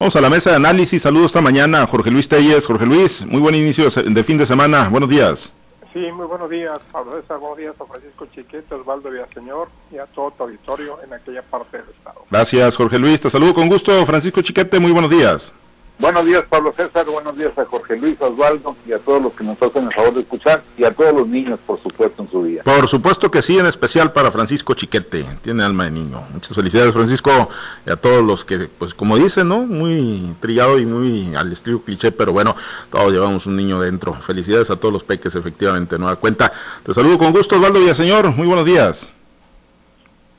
Vamos a la mesa de análisis. Saludos esta mañana a Jorge Luis Telles. Jorge Luis, muy buen inicio de fin de semana. Buenos días. Sí, muy buenos días, Pablo César. Buenos días a Francisco Chiquete, Osvaldo Villaseñor y a todo tu auditorio en aquella parte del Estado. Gracias, Jorge Luis. Te saludo con gusto. Francisco Chiquete, muy buenos días. Buenos días, Pablo César. Buenos días a Jorge Luis Osvaldo y a todos los que nos hacen el favor de escuchar y a todos los niños, por supuesto, en su día. Por supuesto que sí, en especial para Francisco Chiquete. Tiene alma de niño. Muchas felicidades, Francisco, y a todos los que, pues como dicen, ¿no? Muy trillado y muy al estilo cliché, pero bueno, todos llevamos un niño dentro. Felicidades a todos los peques, efectivamente, no da cuenta. Te saludo con gusto, Osvaldo Villaseñor. Muy buenos días.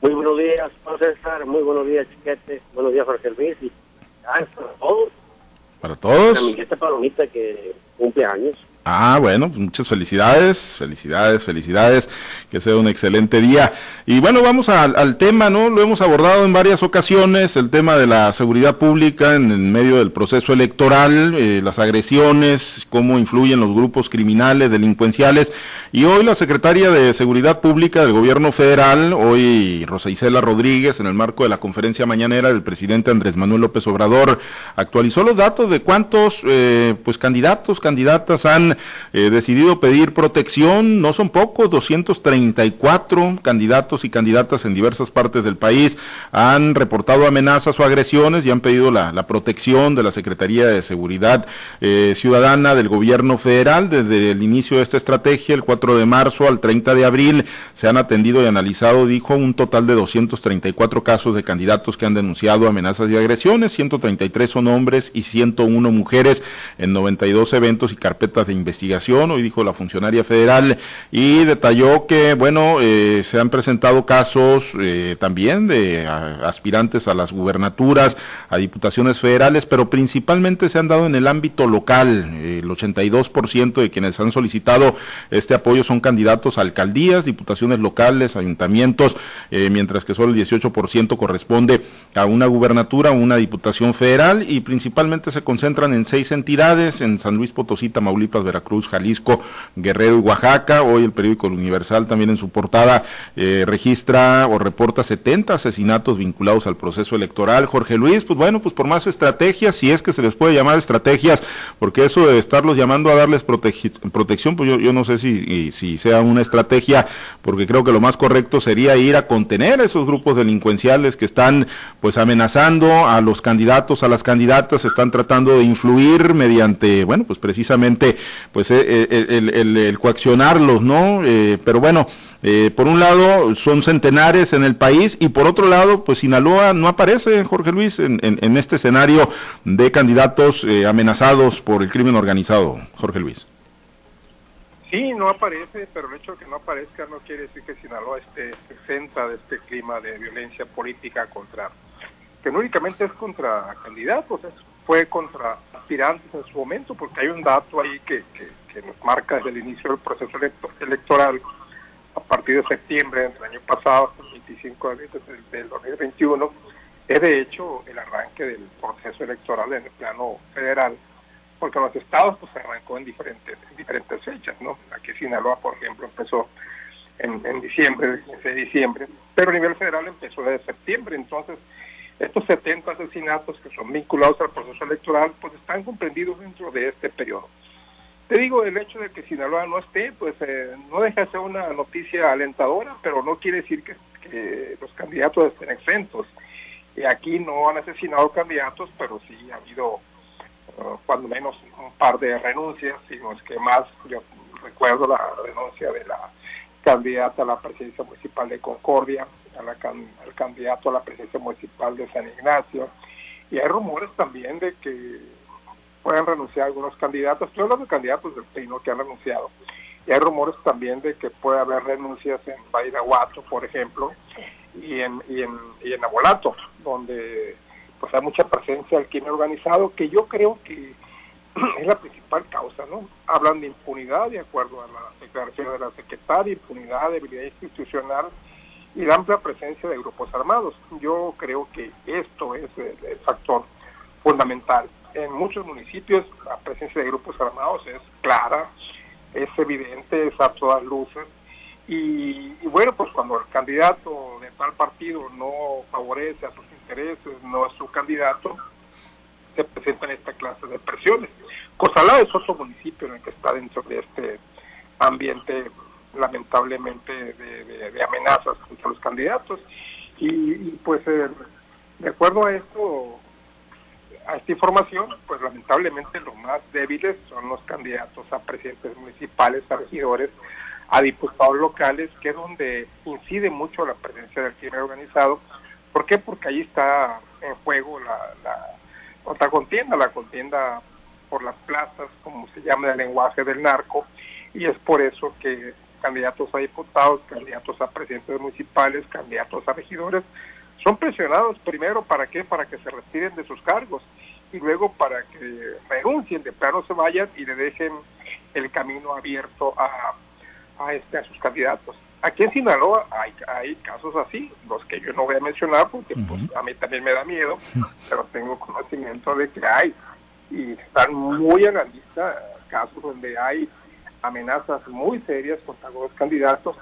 Muy buenos días, Pablo César. Muy buenos días, Chiquete. Buenos días, Jorge Luis. Y a todos para todos. Ah, bueno, muchas felicidades, felicidades, felicidades, que sea un excelente día. Y bueno, vamos al tema, ¿no? Lo hemos abordado en varias ocasiones, el tema de la seguridad pública en, medio del proceso electoral, eh, las agresiones, cómo influyen los grupos criminales, delincuenciales. Y hoy la secretaria de Seguridad Pública del Gobierno Federal, hoy Rosa Isela Rodríguez, en el marco de la conferencia mañanera del presidente Andrés Manuel López Obrador, actualizó los datos de cuántos eh, pues candidatos, candidatas han eh, decidido pedir protección. No son pocos, 234 candidatos y candidatas en diversas partes del país han reportado amenazas o agresiones y han pedido la, protección de la Secretaría de Seguridad eh, Ciudadana del Gobierno Federal. Desde el inicio de esta estrategia, el 4 de marzo al 30 de abril, se han atendido y analizado, dijo, un total de 234 casos de candidatos que han denunciado amenazas y agresiones. 133 son hombres y 101 mujeres en 92 eventos y carpetas de investigación, hoy dijo la funcionaria federal, y detalló que, bueno, eh, se han presentado casos eh, también de aspirantes a las gubernaturas, a diputaciones federales, pero principalmente se han dado en el ámbito local. el 82% de quienes han solicitado este apoyo son candidatos a alcaldías, diputaciones locales, ayuntamientos, eh, mientras que solo el 18% corresponde a una gubernatura, una diputación federal, y principalmente se concentran en seis entidades, en San Luis Potosí, Tamaulipas, Veracruz, Jalisco, Guerrero y Oaxaca. Hoy el periódico Universal también en su portada eh, registra o reporta 70 asesinatos vinculados al proceso electoral. Jorge Luis, pues bueno, pues por más estrategias, si es que se les puede llamar estrategias, porque eso de estarlos llamando a darles protección, pues yo, no sé si, si sea una estrategia, porque creo que lo más correcto sería ir a contener esos grupos delincuenciales que están pues amenazando a los candidatos, a las candidatas, están tratando de influir mediante, bueno, pues precisamente pues eh, eh, el, coaccionarlos, ¿no? Eh, pero bueno, por un lado son centenares en el país y por otro lado, pues Sinaloa no aparece, Jorge Luis, en, en, este escenario de candidatos amenazados por el crimen organizado, Jorge Luis. Sí, no aparece, pero el hecho de que no aparezca no quiere decir que Sinaloa esté exenta de este clima de violencia política contra, que no únicamente es contra candidatos, fue contra aspirantes en su momento, porque hay un dato ahí que, que, nos marca desde el inicio del proceso electoral, a partir de septiembre del año pasado hasta el 25 de abril del, 2021, es de hecho el arranque del proceso electoral en el plano federal, porque los estados pues arrancó en diferentes, en diferentes fechas, ¿no? Aquí Sinaloa, por ejemplo, empezó en, en diciembre, el 15 de diciembre, pero a nivel federal empezó desde septiembre, entonces estos 70 asesinatos que son vinculados al proceso electoral, pues están comprendidos dentro de este periodo. Te digo, el hecho de que Sinaloa no esté, pues eh, no deja de ser una noticia alentadora, pero no quiere decir que, los candidatos estén exentos. Y aquí no han asesinado candidatos, pero sí ha habido uh, cuando menos un par de renuncias, sino es que más, yo recuerdo la renuncia de la candidata a la presidencia municipal de Concordia, a la, al candidato a la presidencia municipal de San Ignacio. Y hay rumores también de que pueden renunciar algunos candidatos. Estoy hablando de candidatos del PRI, que han renunciado. Y hay rumores también de que puede haber renuncias en Bairaguato, por ejemplo, y en, y en, y en Abolato, donde pues hay mucha presencia del crimen organizado, que yo creo que es la principal causa, ¿no? Hablan de impunidad, de acuerdo a la declaración de la secretaria, impunidad, debilidad institucional, y la amplia presencia de grupos armados. Yo creo que esto es el, factor fundamental. En muchos municipios la presencia de grupos armados es clara, es evidente, es a todas luces. Y, bueno, pues cuando el candidato de tal partido no favorece a sus intereses, no es su candidato, presentan esta clase de presiones. Cosalá es otro municipio en el que está dentro de este ambiente lamentablemente de, amenazas contra los candidatos y, pues eh, de acuerdo a esto a esta información pues lamentablemente los más débiles son los candidatos a presidentes municipales a regidores a diputados locales que es donde incide mucho la presencia del crimen organizado ¿por qué? porque ahí está en juego la, la otra contienda la contienda por las plazas, como se llama el lenguaje del narco, y es por eso que candidatos a diputados, candidatos a presidentes municipales, candidatos a regidores, son presionados primero para qué, para que se retiren de sus cargos y luego para que renuncien, de plano se vayan y le dejen el camino abierto a, a, este, a sus candidatos. Aquí en Sinaloa hay, hay casos así, los que yo no voy a mencionar porque pues, a mí también me da miedo, pero tengo conocimiento de que hay y están muy en la lista casos donde hay amenazas muy serias contra los candidatos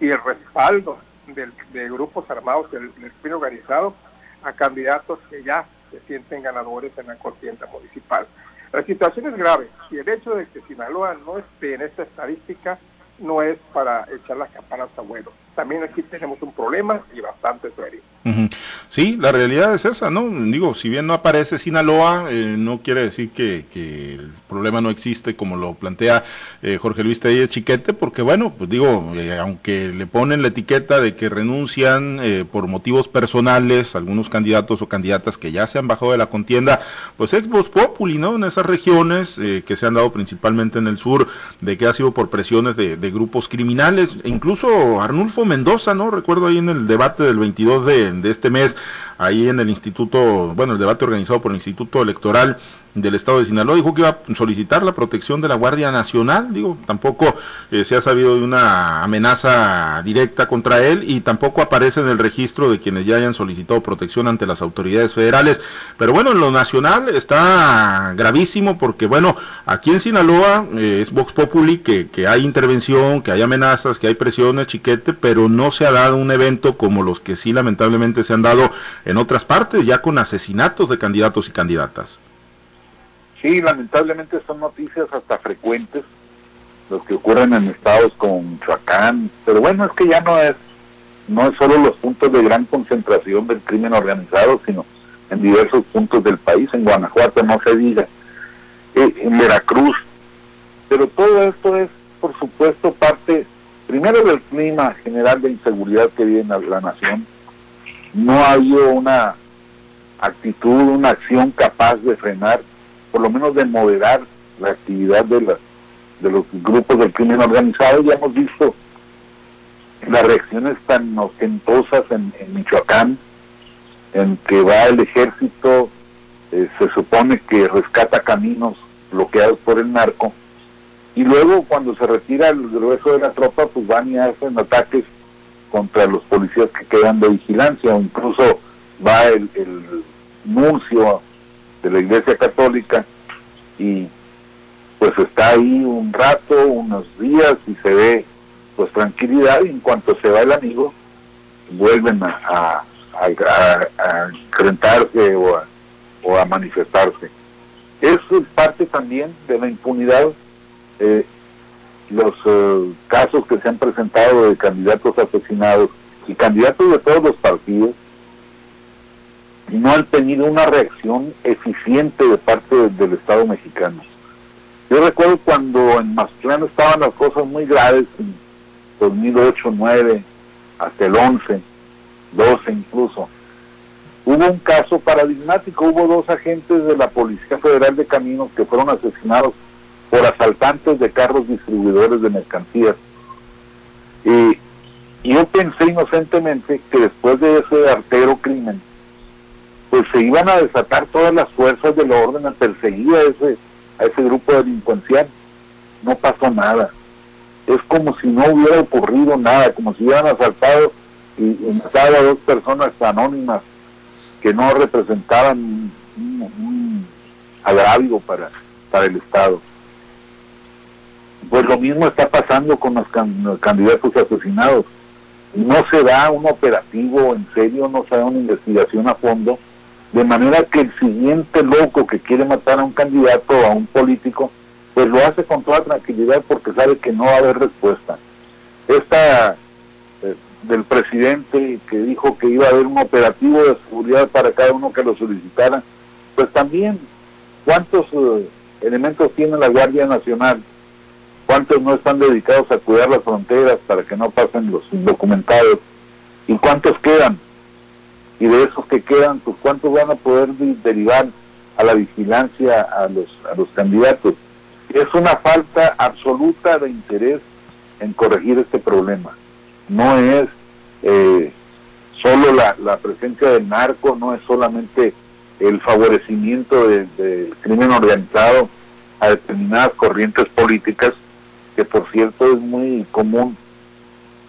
y el respaldo de grupos armados del, del crimen organizado a candidatos que ya se sienten ganadores en la contienda municipal. La situación es grave y el hecho de que Sinaloa no esté en esta estadística no es para echar las campanas a vuelo. También aquí tenemos un problema y bastante serio. Sí, la realidad es esa, ¿no? Digo, si bien no aparece Sinaloa, eh, no quiere decir que, el problema no existe como lo plantea eh, Jorge Luis Tellez Chiquete, porque bueno, pues digo, eh, aunque le ponen la etiqueta de que renuncian por motivos personales algunos candidatos o candidatas que ya se han bajado de la contienda, pues ex voz populi, ¿no? En esas regiones que se han dado principalmente en el sur, de que ha sido por presiones de, de grupos criminales, incluso Arnulfo Mendoza, ¿no? Recuerdo ahí en el debate del 22 de, de este mes, ahí en el instituto, bueno, el debate organizado por el Instituto Electoral, del estado de Sinaloa dijo que iba a solicitar la protección de la Guardia Nacional, digo, tampoco eh, se ha sabido de una amenaza directa contra él y tampoco aparece en el registro de quienes ya hayan solicitado protección ante las autoridades federales. Pero bueno, en lo nacional está gravísimo porque bueno, aquí en Sinaloa eh, es Vox Populi que, que hay intervención, que hay amenazas, que hay presiones, chiquete, pero no se ha dado un evento como los que sí lamentablemente se han dado otras partes, ya con asesinatos de candidatos y candidatas. Sí, lamentablemente son noticias hasta frecuentes, los que ocurren en estados como Michoacán, pero bueno, es que ya no es, no es solo los puntos de gran concentración del crimen organizado, sino en diversos puntos del país, en Guanajuato no se diga, eh, en Veracruz, pero todo esto es, por supuesto, parte primero del clima general de inseguridad que vive en la nación. No ha habido una actitud, una acción capaz de frenar por lo menos de moderar la actividad de, de los grupos del crimen organizado. Ya hemos visto las reacciones tan ostentosas en, Michoacán, en que va el ejército, eh, se supone que rescata caminos bloqueados por el narco, y luego cuando se retira el grueso de la tropa, pues van y hacen ataques contra los policías que quedan de vigilancia, o incluso va el, el nuncio de la Iglesia Católica y pues está ahí un rato, unos días y se ve pues tranquilidad y en cuanto se va el amigo vuelven a, a, enfrentarse o a, o a manifestarse. Eso es parte también de la impunidad. Eh, los eh, casos que se han presentado de candidatos asesinados y candidatos de todos los partidos no han tenido una reacción eficiente de parte del Estado mexicano. Yo recuerdo cuando en Mazatlán estaban las cosas muy graves, en 2008, 2009, hasta el 11, 12 incluso. Hubo un caso paradigmático, hubo dos agentes de la Policía Federal de Caminos que fueron asesinados por asaltantes de carros distribuidores de mercancías. Y yo pensé inocentemente que después de ese artero crimen, pues se iban a desatar todas las fuerzas del orden a perseguir a ese, a ese grupo delincuencial. No pasó nada. Es como si no hubiera ocurrido nada, como si hubieran asaltado y, matado a dos personas anónimas que no representaban un, agravio para, para el Estado. Pues lo mismo está pasando con los, candidatos asesinados. No se da un operativo en serio, no se da una investigación a fondo de manera que el siguiente loco que quiere matar a un candidato o a un político, pues lo hace con toda tranquilidad porque sabe que no va a haber respuesta. Esta eh, del presidente que dijo que iba a haber un operativo de seguridad para cada uno que lo solicitara, pues también, ¿cuántos eh, elementos tiene la Guardia Nacional? ¿Cuántos no están dedicados a cuidar las fronteras para que no pasen los indocumentados? ¿Y cuántos quedan? Y de esos que quedan, pues cuántos van a poder derivar a la vigilancia a los, a los candidatos. Es una falta absoluta de interés en corregir este problema. No es eh, solo la, la, presencia del narco, no es solamente el favorecimiento del crimen organizado a determinadas corrientes políticas, que por cierto es muy común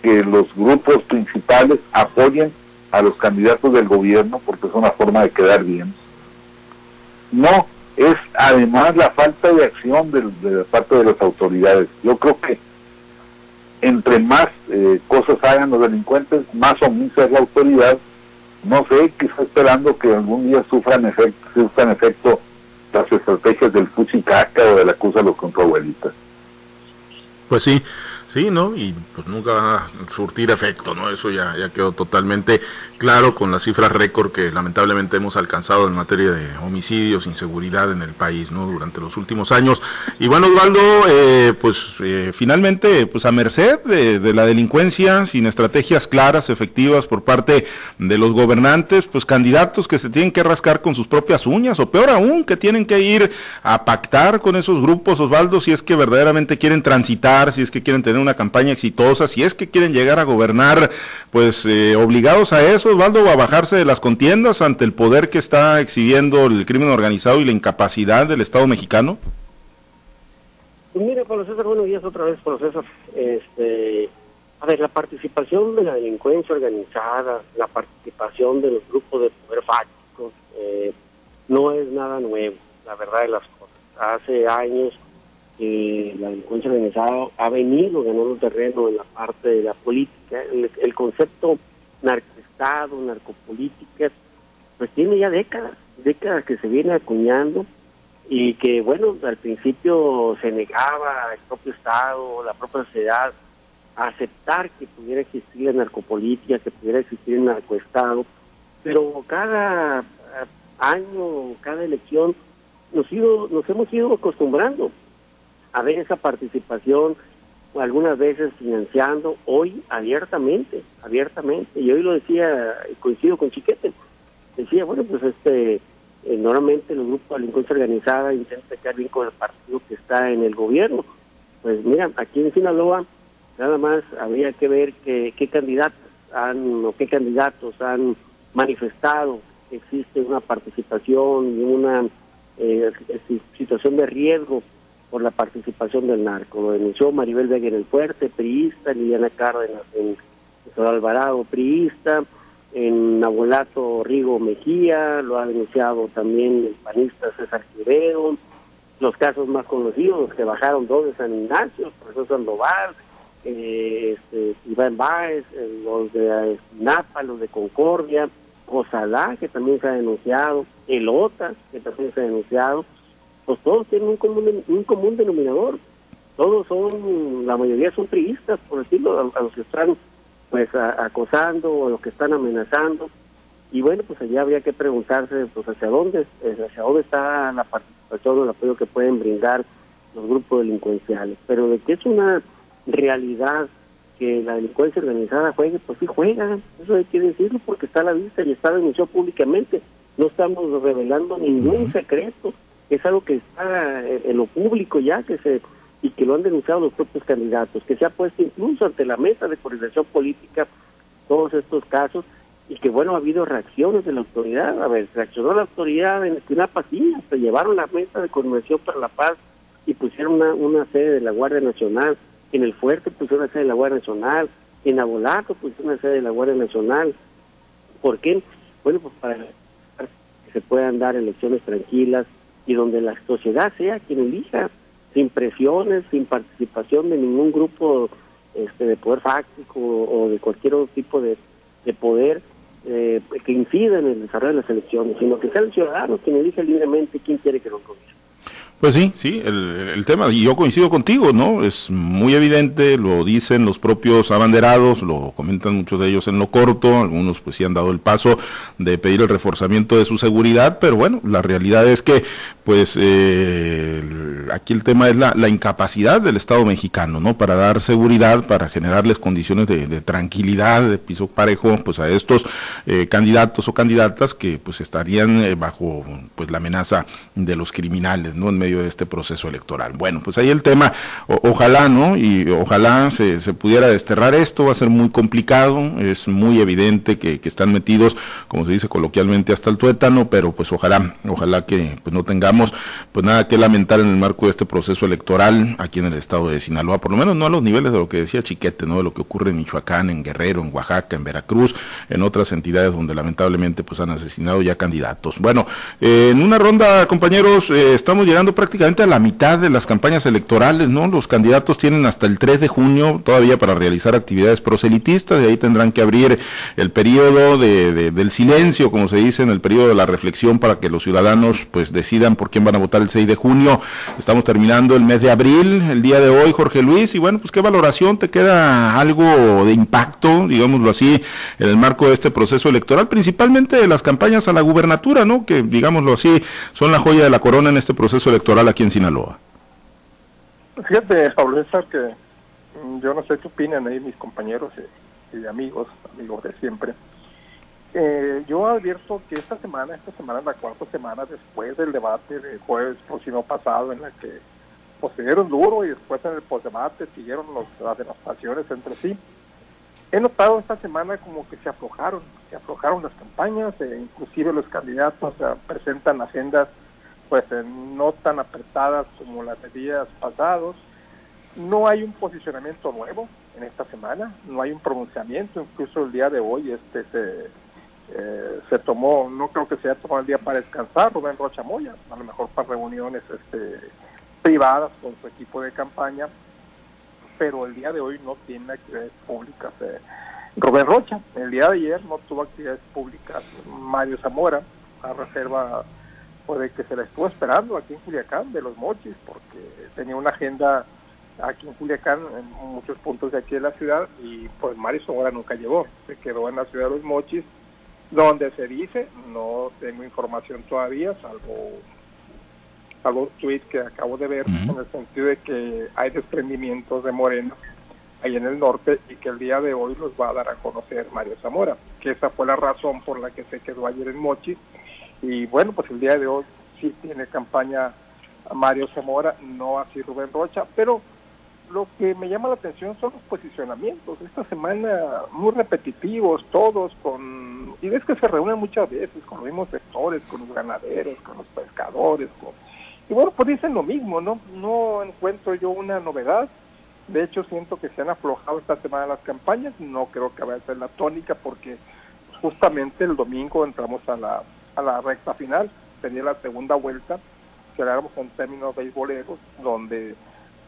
que los grupos principales apoyen a los candidatos del gobierno porque es una forma de quedar bien. No, es además la falta de acción de, de parte de las autoridades. Yo creo que entre más eh, cosas hagan los delincuentes, más omisa es la autoridad. No sé, quizá esperando que algún día sufran efecto, sufran efecto las estrategias del fuchicaca o de la los contra abuelitas. Pues sí, Sí, ¿no? Y pues nunca van a surtir efecto, ¿no? Eso ya, ya quedó totalmente claro con las cifras récord que lamentablemente hemos alcanzado en materia de homicidios, inseguridad en el país, ¿no? Durante los últimos años. Y bueno, Osvaldo, eh, pues eh, finalmente, pues a merced de, de, la delincuencia, sin estrategias claras, efectivas por parte de los gobernantes, pues candidatos que se tienen que rascar con sus propias uñas, o peor aún, que tienen que ir a pactar con esos grupos, Osvaldo, si es que verdaderamente quieren transitar, si es que quieren tener una campaña exitosa, si es que quieren llegar a gobernar, pues eh, obligados a eso, Osvaldo, a bajarse de las contiendas ante el poder que está exhibiendo el crimen organizado y la incapacidad del Estado mexicano? Pues mire, Pablo César, buenos días otra vez, Pablo César. Este, a ver, la participación de la delincuencia organizada, la participación de los grupos de poder fácticos, eh, no es nada nuevo, la verdad de las cosas. Hace años que la delincuencia organizada ha venido ganando terreno en la parte de la política. El, concepto narcoestado, narcopolítica, pues tiene ya décadas, décadas que se viene acuñando y que, bueno, al principio se negaba el propio Estado, la propia sociedad, a aceptar que pudiera existir la narcopolítica, que pudiera existir el narcoestado, pero cada año, cada elección, nos, ido, nos hemos ido acostumbrando a ver esa participación, algunas veces financiando, hoy abiertamente, abiertamente. Y hoy lo decía, coincido con Chiquete, decía, bueno, pues este, eh, normalmente los grupos de delincuencia organizada intentan quedar bien con el partido que está en el gobierno. Pues mira, aquí en Sinaloa nada más habría que ver qué candidatos han o qué candidatos han manifestado que existe una participación y una eh, situación de riesgo por la participación del narco. Lo denunció Maribel Vega en el Fuerte, priista, Liliana Cárdenas en San Alvarado, priista, en Abuelato Rigo Mejía, lo ha denunciado también el panista César Quireo, los casos más conocidos que bajaron dos de San Ignacio, el profesor Sandoval, eh, este, Iván Báez, eh, los de Napa, los de Concordia, Cosalá, que también se ha denunciado, el OTA, que también se ha denunciado, pues todos tienen un común, un común denominador. Todos son, la mayoría son priistas, por decirlo, a, los que están pues acosando o a los que están amenazando. Y bueno, pues allá habría que preguntarse pues hacia dónde, eh, hacia dónde está la participación o el apoyo que pueden brindar los grupos delincuenciales. Pero de que es una realidad que la delincuencia organizada juegue, pues sí juega, eso hay que decirlo porque está a la vista y está denunciado públicamente. No estamos revelando ningún secreto es algo que está en lo público ya, que se y que lo han denunciado los propios candidatos, que se ha puesto incluso ante la mesa de coordinación política todos estos casos y que bueno, ha habido reacciones de la autoridad, a ver, reaccionó la autoridad en una pasilla, se llevaron la mesa de coordinación para la paz y pusieron una, una sede de la Guardia Nacional, en el Fuerte pusieron una sede de la Guardia Nacional, en Abolato pusieron una sede de la Guardia Nacional. ¿Por qué? Bueno, pues para que se puedan dar elecciones tranquilas, y donde la sociedad sea quien elija, sin presiones, sin participación de ningún grupo este, de poder fáctico o, de cualquier otro tipo de, poder, eh, que incida en el desarrollo de las elecciones, sino que sea el ciudadano quien elige libremente quién quiere que lo gobierne. Pues sí, sí, el, tema, y yo coincido contigo, ¿no? Es muy evidente, lo dicen los propios abanderados, lo comentan muchos de ellos en lo corto, algunos pues sí han dado el paso de pedir el reforzamiento de su seguridad, pero bueno, la realidad es que pues eh, aquí el tema es la, incapacidad del Estado mexicano, ¿no? Para dar seguridad, para generarles condiciones de, tranquilidad, de piso parejo, pues a estos eh, candidatos o candidatas que pues estarían eh, bajo pues la amenaza de los criminales, ¿no? En medio de este proceso electoral. Bueno, pues ahí el tema, ojalá, ¿no? Y ojalá se, se, pudiera desterrar esto, va a ser muy complicado, es muy evidente que, que, están metidos, como se dice coloquialmente, hasta el tuétano, pero pues ojalá, ojalá que pues no tengamos pues nada que lamentar en el marco de este proceso electoral aquí en el estado de Sinaloa, por lo menos no a los niveles de lo que decía Chiquete, ¿no? De lo que ocurre en Michoacán, en Guerrero, en Oaxaca, en Veracruz, en otras entidades donde lamentablemente pues han asesinado ya candidatos. Bueno, eh, en una ronda, compañeros, eh, estamos llegando prácticamente a la mitad de las campañas electorales, ¿no? Los candidatos tienen hasta el 3 de junio todavía para realizar actividades proselitistas, de ahí tendrán que abrir el periodo de, del silencio, como se dice, en el periodo de la reflexión para que los ciudadanos pues decidan por quién van a votar el 6 de junio. Estamos terminando el mes de abril, el día de hoy, Jorge Luis, y bueno, pues qué valoración te queda algo de impacto, digámoslo así, en el marco de este proceso electoral, principalmente de las campañas a la gubernatura, ¿no? Que digámoslo así, son la joya de la corona en este proceso electoral aquí en Sinaloa? Fíjate, Pablo César, que mm, yo no sé qué opinan ahí mis compañeros y, amigos, amigos de siempre. Eh, yo advierto que esta semana, esta semana es la cuarta semana después del debate del jueves próximo pasado, en la que pues, se dieron duro y después en el postdebate siguieron los, las demostraciones entre sí. He notado esta semana como que se aflojaron, se aflojaron las campañas, e inclusive los candidatos presentan agendas pues no tan apretadas como las de días pasados. No hay un posicionamiento nuevo en esta semana, no hay un pronunciamiento, incluso el día de hoy este se, eh, se tomó, no creo que sea tomado el día para descansar, Rubén Rocha Moya, a lo mejor para reuniones este, privadas con su equipo de campaña, pero el día de hoy no tiene actividades públicas. Eh, Rubén Rocha, el día de ayer no tuvo actividades públicas Mario Zamora, a reserva de que se la estuvo esperando aquí en Culiacán, de los mochis, porque tenía una agenda aquí en Culiacán, en muchos puntos de aquí de la ciudad, y pues Mario Zamora nunca llegó, se quedó en la ciudad de los mochis, donde se dice, no tengo información todavía, salvo, salvo un tweet que acabo de ver, en el sentido de que hay desprendimientos de Morena ahí en el norte y que el día de hoy los va a dar a conocer Mario Zamora, que esa fue la razón por la que se quedó ayer en Mochis y bueno, pues el día de hoy sí tiene campaña Mario Zamora, no así Rubén Rocha, pero lo que me llama la atención son los posicionamientos. Esta semana muy repetitivos, todos con... Y ves que se reúnen muchas veces con los mismos sectores, con los ganaderos, con los pescadores. Y bueno, pues dicen lo mismo, ¿no? No encuentro yo una novedad. De hecho, siento que se han aflojado esta semana las campañas. No creo que vaya a ser la tónica porque justamente el domingo entramos a la a la recta final, sería la segunda vuelta, que hagamos en términos beisboleros, donde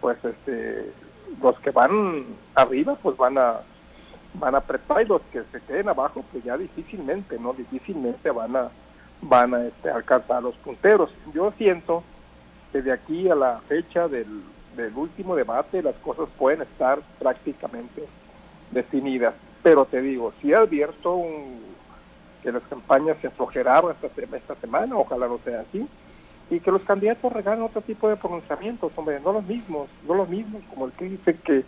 pues este los que van arriba pues van a van a apretar y los que se queden abajo pues ya difícilmente, ¿no? Difícilmente van a van a este, alcanzar los punteros. Yo siento que de aquí a la fecha del, del último debate las cosas pueden estar prácticamente definidas. Pero te digo, si advierto un, que las campañas se aflojeraron esta, esta semana, ojalá no sea así, y que los candidatos regalen otro tipo de pronunciamientos, hombre, no los mismos, no los mismos, como el que dice que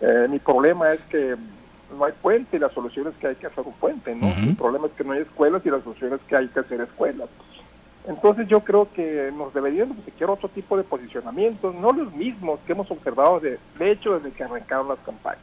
eh, mi problema es que no hay puente y la solución es que hay que hacer un puente, ¿no? El problema es que no hay escuelas y la solución es que hay que hacer escuelas. Entonces yo creo que nos deberían de otro tipo de posicionamientos, no los mismos que hemos observado de, de hecho desde que arrancaron las campañas.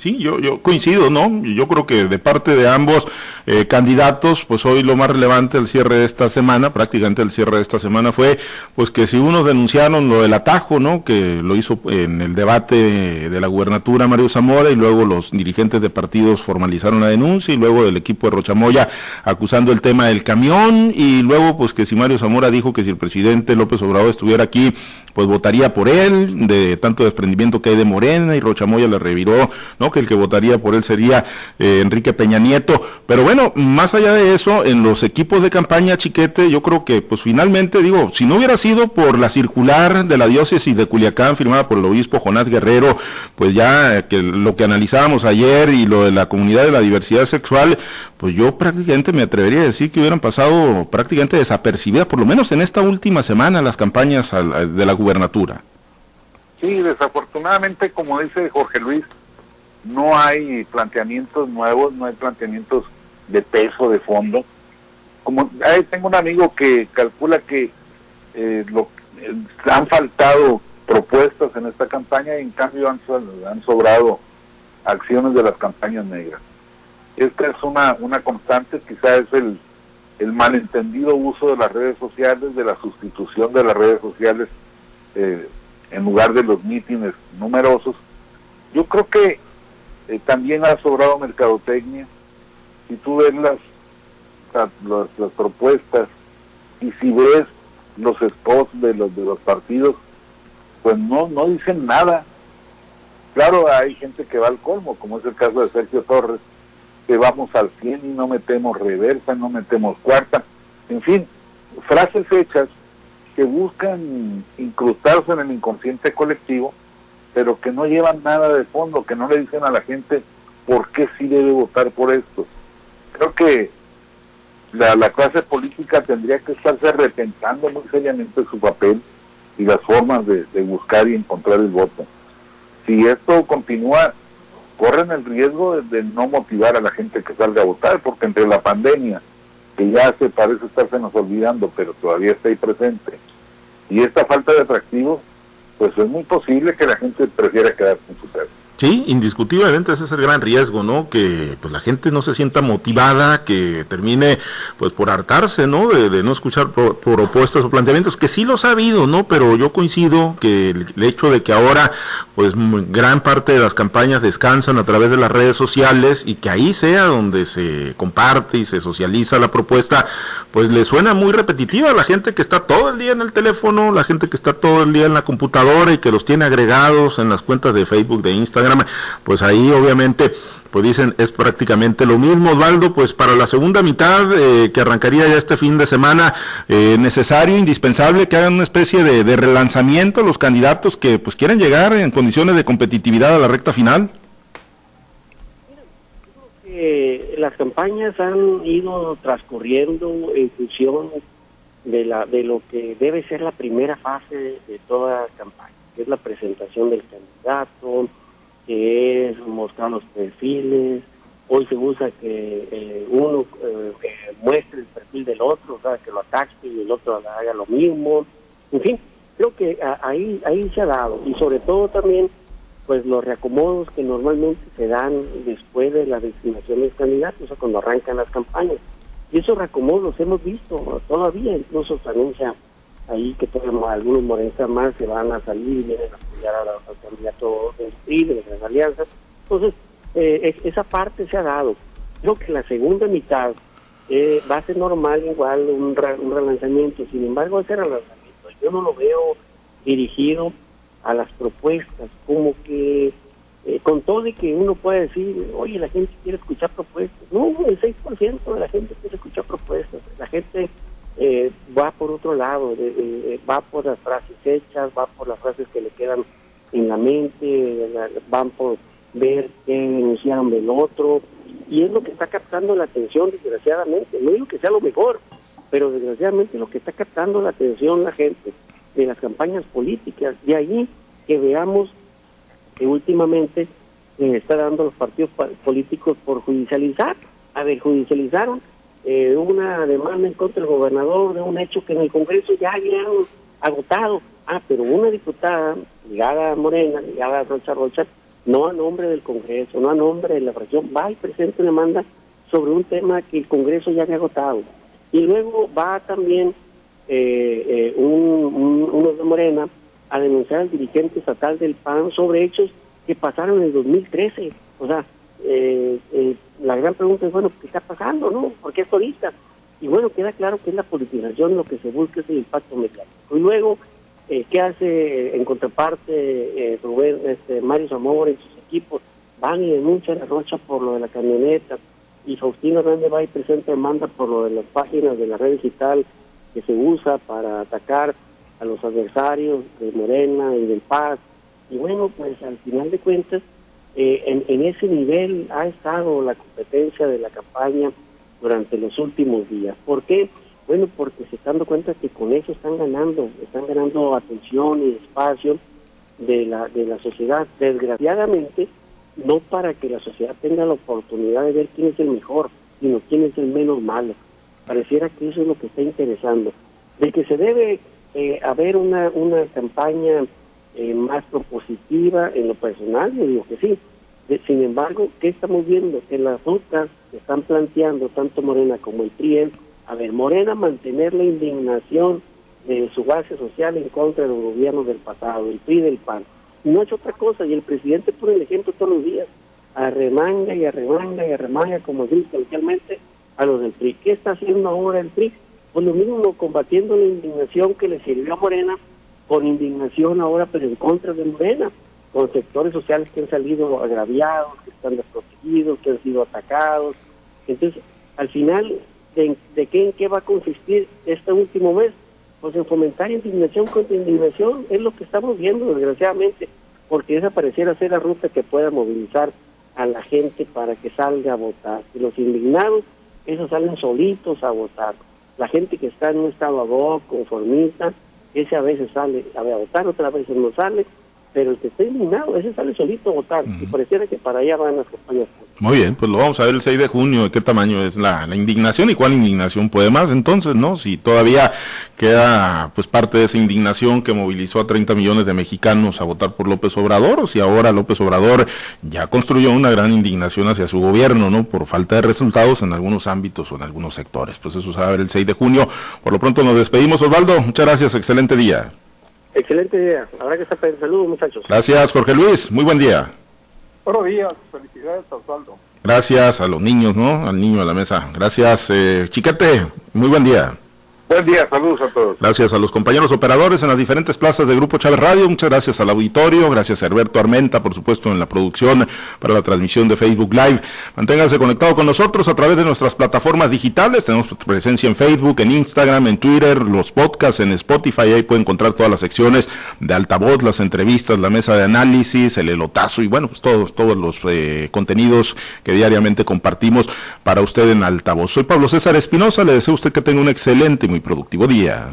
Sí, yo, yo coincido, ¿no? Yo creo que de parte de ambos eh, candidatos, pues hoy lo más relevante del cierre de esta semana, prácticamente el cierre de esta semana fue, pues que si unos denunciaron lo del atajo, ¿no? Que lo hizo en el debate de la gubernatura Mario Zamora y luego los dirigentes de partidos formalizaron la denuncia y luego el equipo de Rochamoya acusando el tema del camión y luego pues que si Mario Zamora dijo que si el presidente López Obrador estuviera aquí, pues votaría por él, de tanto desprendimiento que hay de Morena y Rochamoya le reviró ¿no? Que el que votaría por él sería eh, Enrique Peña Nieto. Pero bueno, más allá de eso, en los equipos de campaña chiquete, yo creo que pues finalmente, digo, si no hubiera sido por la circular de la diócesis de Culiacán firmada por el obispo Jonás Guerrero, pues ya que lo que analizábamos ayer y lo de la comunidad de la diversidad sexual, pues yo prácticamente me atrevería a decir que hubieran pasado prácticamente desapercibidas, por lo menos en esta última semana, las campañas de la gubernatura. Sí, desafortunadamente, como dice Jorge Luis, no hay planteamientos nuevos, no hay planteamientos de peso, de fondo. Como tengo un amigo que calcula que eh, lo, eh, han faltado propuestas en esta campaña y en cambio han, sobrado acciones de las campañas negras. Esta es una, una constante, quizás es el, el malentendido uso de las redes sociales, de la sustitución de las redes sociales eh, en lugar de los mítines numerosos. Yo creo que eh, también ha sobrado mercadotecnia. Si tú ves las, las, propuestas y si ves los spots de los, de los partidos, pues no, no dicen nada. Claro, hay gente que va al colmo, como es el caso de Sergio Torres, que vamos al 100 y no metemos reversa, no metemos cuarta, en fin, frases hechas que buscan incrustarse en el inconsciente colectivo, pero que no llevan nada de fondo, que no le dicen a la gente por qué sí debe votar por esto. Creo que la, clase política tendría que estarse repensando muy seriamente su papel y las formas de buscar y encontrar el voto. Si esto continúa corren el riesgo de, no motivar a la gente que salga a votar, porque entre la pandemia, que ya se parece estarse nos olvidando, pero todavía está ahí presente, y esta falta de atractivo, pues es muy posible que la gente prefiera quedarse en su casa. Sí, indiscutiblemente ese es el gran riesgo, ¿no? Que pues la gente no se sienta motivada, que termine pues por hartarse, ¿no? De, no escuchar propuestas o planteamientos, que sí los ha habido, ¿no? Pero yo coincido que el, hecho de que ahora pues gran parte de las campañas descansan a través de las redes sociales y que ahí sea donde se comparte y se socializa la propuesta, pues le suena muy repetitiva a la gente que está todo el día en el teléfono, la gente que está todo el día en la computadora y que los tiene agregados en las cuentas de Facebook, de Instagram pues ahí obviamente pues dicen es prácticamente lo mismo. Osvaldo, pues para la segunda mitad eh, que arrancaría ya este fin de semana, eh, necesario, indispensable que hagan una especie de, relanzamiento los candidatos que pues quieren llegar en condiciones de competitividad a la recta final. las campañas han ido transcurriendo en función de, de lo que debe ser la primera fase de toda campaña, que es la presentación del candidato, que es mostrar los perfiles. Hoy se usa que eh, uno eh, muestre el perfil del otro, o sea, que lo ataque y el otro haga lo mismo. En fin, creo que ahí, ahí se ha dado. Y sobre todo también, pues los reacomodos que normalmente se dan después de la designación de candidatos, o sea, cuando arrancan las campañas. Y esos reacomodos hemos visto todavía, incluso se anuncia ahí que tenemos algunos morenistas más se van a salir y vienen a apoyar a los candidatos del PRI, de las alianzas. Entonces, eh, esa parte se ha dado. Creo que la segunda mitad eh, va a ser normal igual un, un relanzamiento, sin embargo ese relanzamiento yo no lo veo dirigido a las propuestas, como que eh, con todo de que uno puede decir, oye, la gente quiere escuchar propuestas. No, el 6% de la gente quiere escuchar propuestas. La gente eh, va por otro lado, va por las frases hechas, va por las frases que le quedan en la mente, van por ver qué denunciaron del otro, y es lo que está captando la atención, desgraciadamente. No digo que sea lo mejor, pero desgraciadamente lo que está captando la atención la gente de las campañas políticas. De ahí que veamos que últimamente se está dando los partidos políticos por judicializar. A ver, judicializaron eh, una demanda en contra del gobernador de un hecho que en el Congreso ya habían agotado. Ah, pero una diputada ligada a Morena, ligada a Rocha Rocha, no a nombre del Congreso, no a nombre de la fracción, va y presenta una demanda sobre un tema que el Congreso ya había agotado. Y luego va también eh, eh, uno de Morena a denunciar al dirigente estatal del PAN sobre hechos que pasaron en el 2013. O sea, eh, eh, la gran pregunta es, bueno, ¿qué está pasando, no? ¿Por qué ahorita? Y bueno, queda claro que es la politización, lo que se busca es el impacto mediático. Y luego, eh, ¿qué hace en contraparte eh, Rubén, este, Mario Zamora y sus equipos? van y denuncian a Rocha por lo de la camioneta y Faustino Hernández va y presenta demanda por lo de las páginas de la red digital que se usa para atacar a los adversarios de Morena y del Paz. Y bueno, pues al final de cuentas, eh, en, en, ese nivel ha estado la competencia de la campaña durante los últimos días. ¿Por qué? Bueno, porque se están dando cuenta que con eso están ganando, están ganando atención y espacio de la, de la sociedad. Desgraciadamente, no para que la sociedad tenga la oportunidad de ver quién es el mejor, sino quién es el menos malo. Pareciera que eso es lo que está interesando. De que se debe eh, haber una, una campaña eh, más propositiva en lo personal, yo digo que sí. sin embargo, ¿qué estamos viendo? Que las rutas que están planteando tanto Morena como el PRI a ver, Morena mantener la indignación de su base social en contra de los gobiernos del pasado, el PRI del PAN. No es otra cosa, y el presidente pone el ejemplo todos los días, arremanga y arremanga y arremanga, como dice coloquialmente, a los del PRI. ¿Qué está haciendo ahora el PRI? Pues lo mismo, combatiendo la indignación que le sirvió a Morena, con indignación ahora, pero en contra de Morena, con sectores sociales que han salido agraviados, que están desprotegidos, que han sido atacados. Entonces, al final, de, qué, en qué va a consistir este último mes. Pues en fomentar indignación contra indignación es lo que estamos viendo, desgraciadamente, porque esa pareciera ser la ruta que pueda movilizar a la gente para que salga a votar. Y los indignados, esos salen solitos a votar. La gente que está en un estado ad conformista, ese a veces sale a votar, otras veces no sale, pero el que está indignado, ese sale solito a votar. Y pareciera que para allá van las campañas. Muy bien, pues lo vamos a ver el 6 de junio, de qué tamaño es la, indignación y cuál indignación puede más entonces, ¿no? Si todavía queda pues parte de esa indignación que movilizó a 30 millones de mexicanos a votar por López Obrador, o si ahora López Obrador ya construyó una gran indignación hacia su gobierno, ¿no? Por falta de resultados en algunos ámbitos o en algunos sectores. Pues eso se va a ver el 6 de junio. Por lo pronto nos despedimos, Osvaldo. Muchas gracias, excelente día. Excelente idea. Habrá que estar Saludos, muchachos. Gracias, Jorge Luis. Muy buen día. Buenos días. Felicidades, Osvaldo. Gracias a los niños, ¿no? Al niño a la mesa. Gracias, eh, Chiquete. Muy buen día. Buen día, saludos a todos. Gracias a los compañeros operadores en las diferentes plazas de Grupo Chávez Radio, muchas gracias al auditorio, gracias a Herberto Armenta, por supuesto, en la producción para la transmisión de Facebook Live. Manténganse conectados con nosotros a través de nuestras plataformas digitales, tenemos presencia en Facebook, en Instagram, en Twitter, los podcasts, en Spotify, ahí pueden encontrar todas las secciones de altavoz, las entrevistas, la mesa de análisis, el elotazo y bueno, pues todos, todos los eh, contenidos que diariamente compartimos para usted en altavoz. Soy Pablo César Espinosa, le deseo a usted que tenga un excelente y productivo día.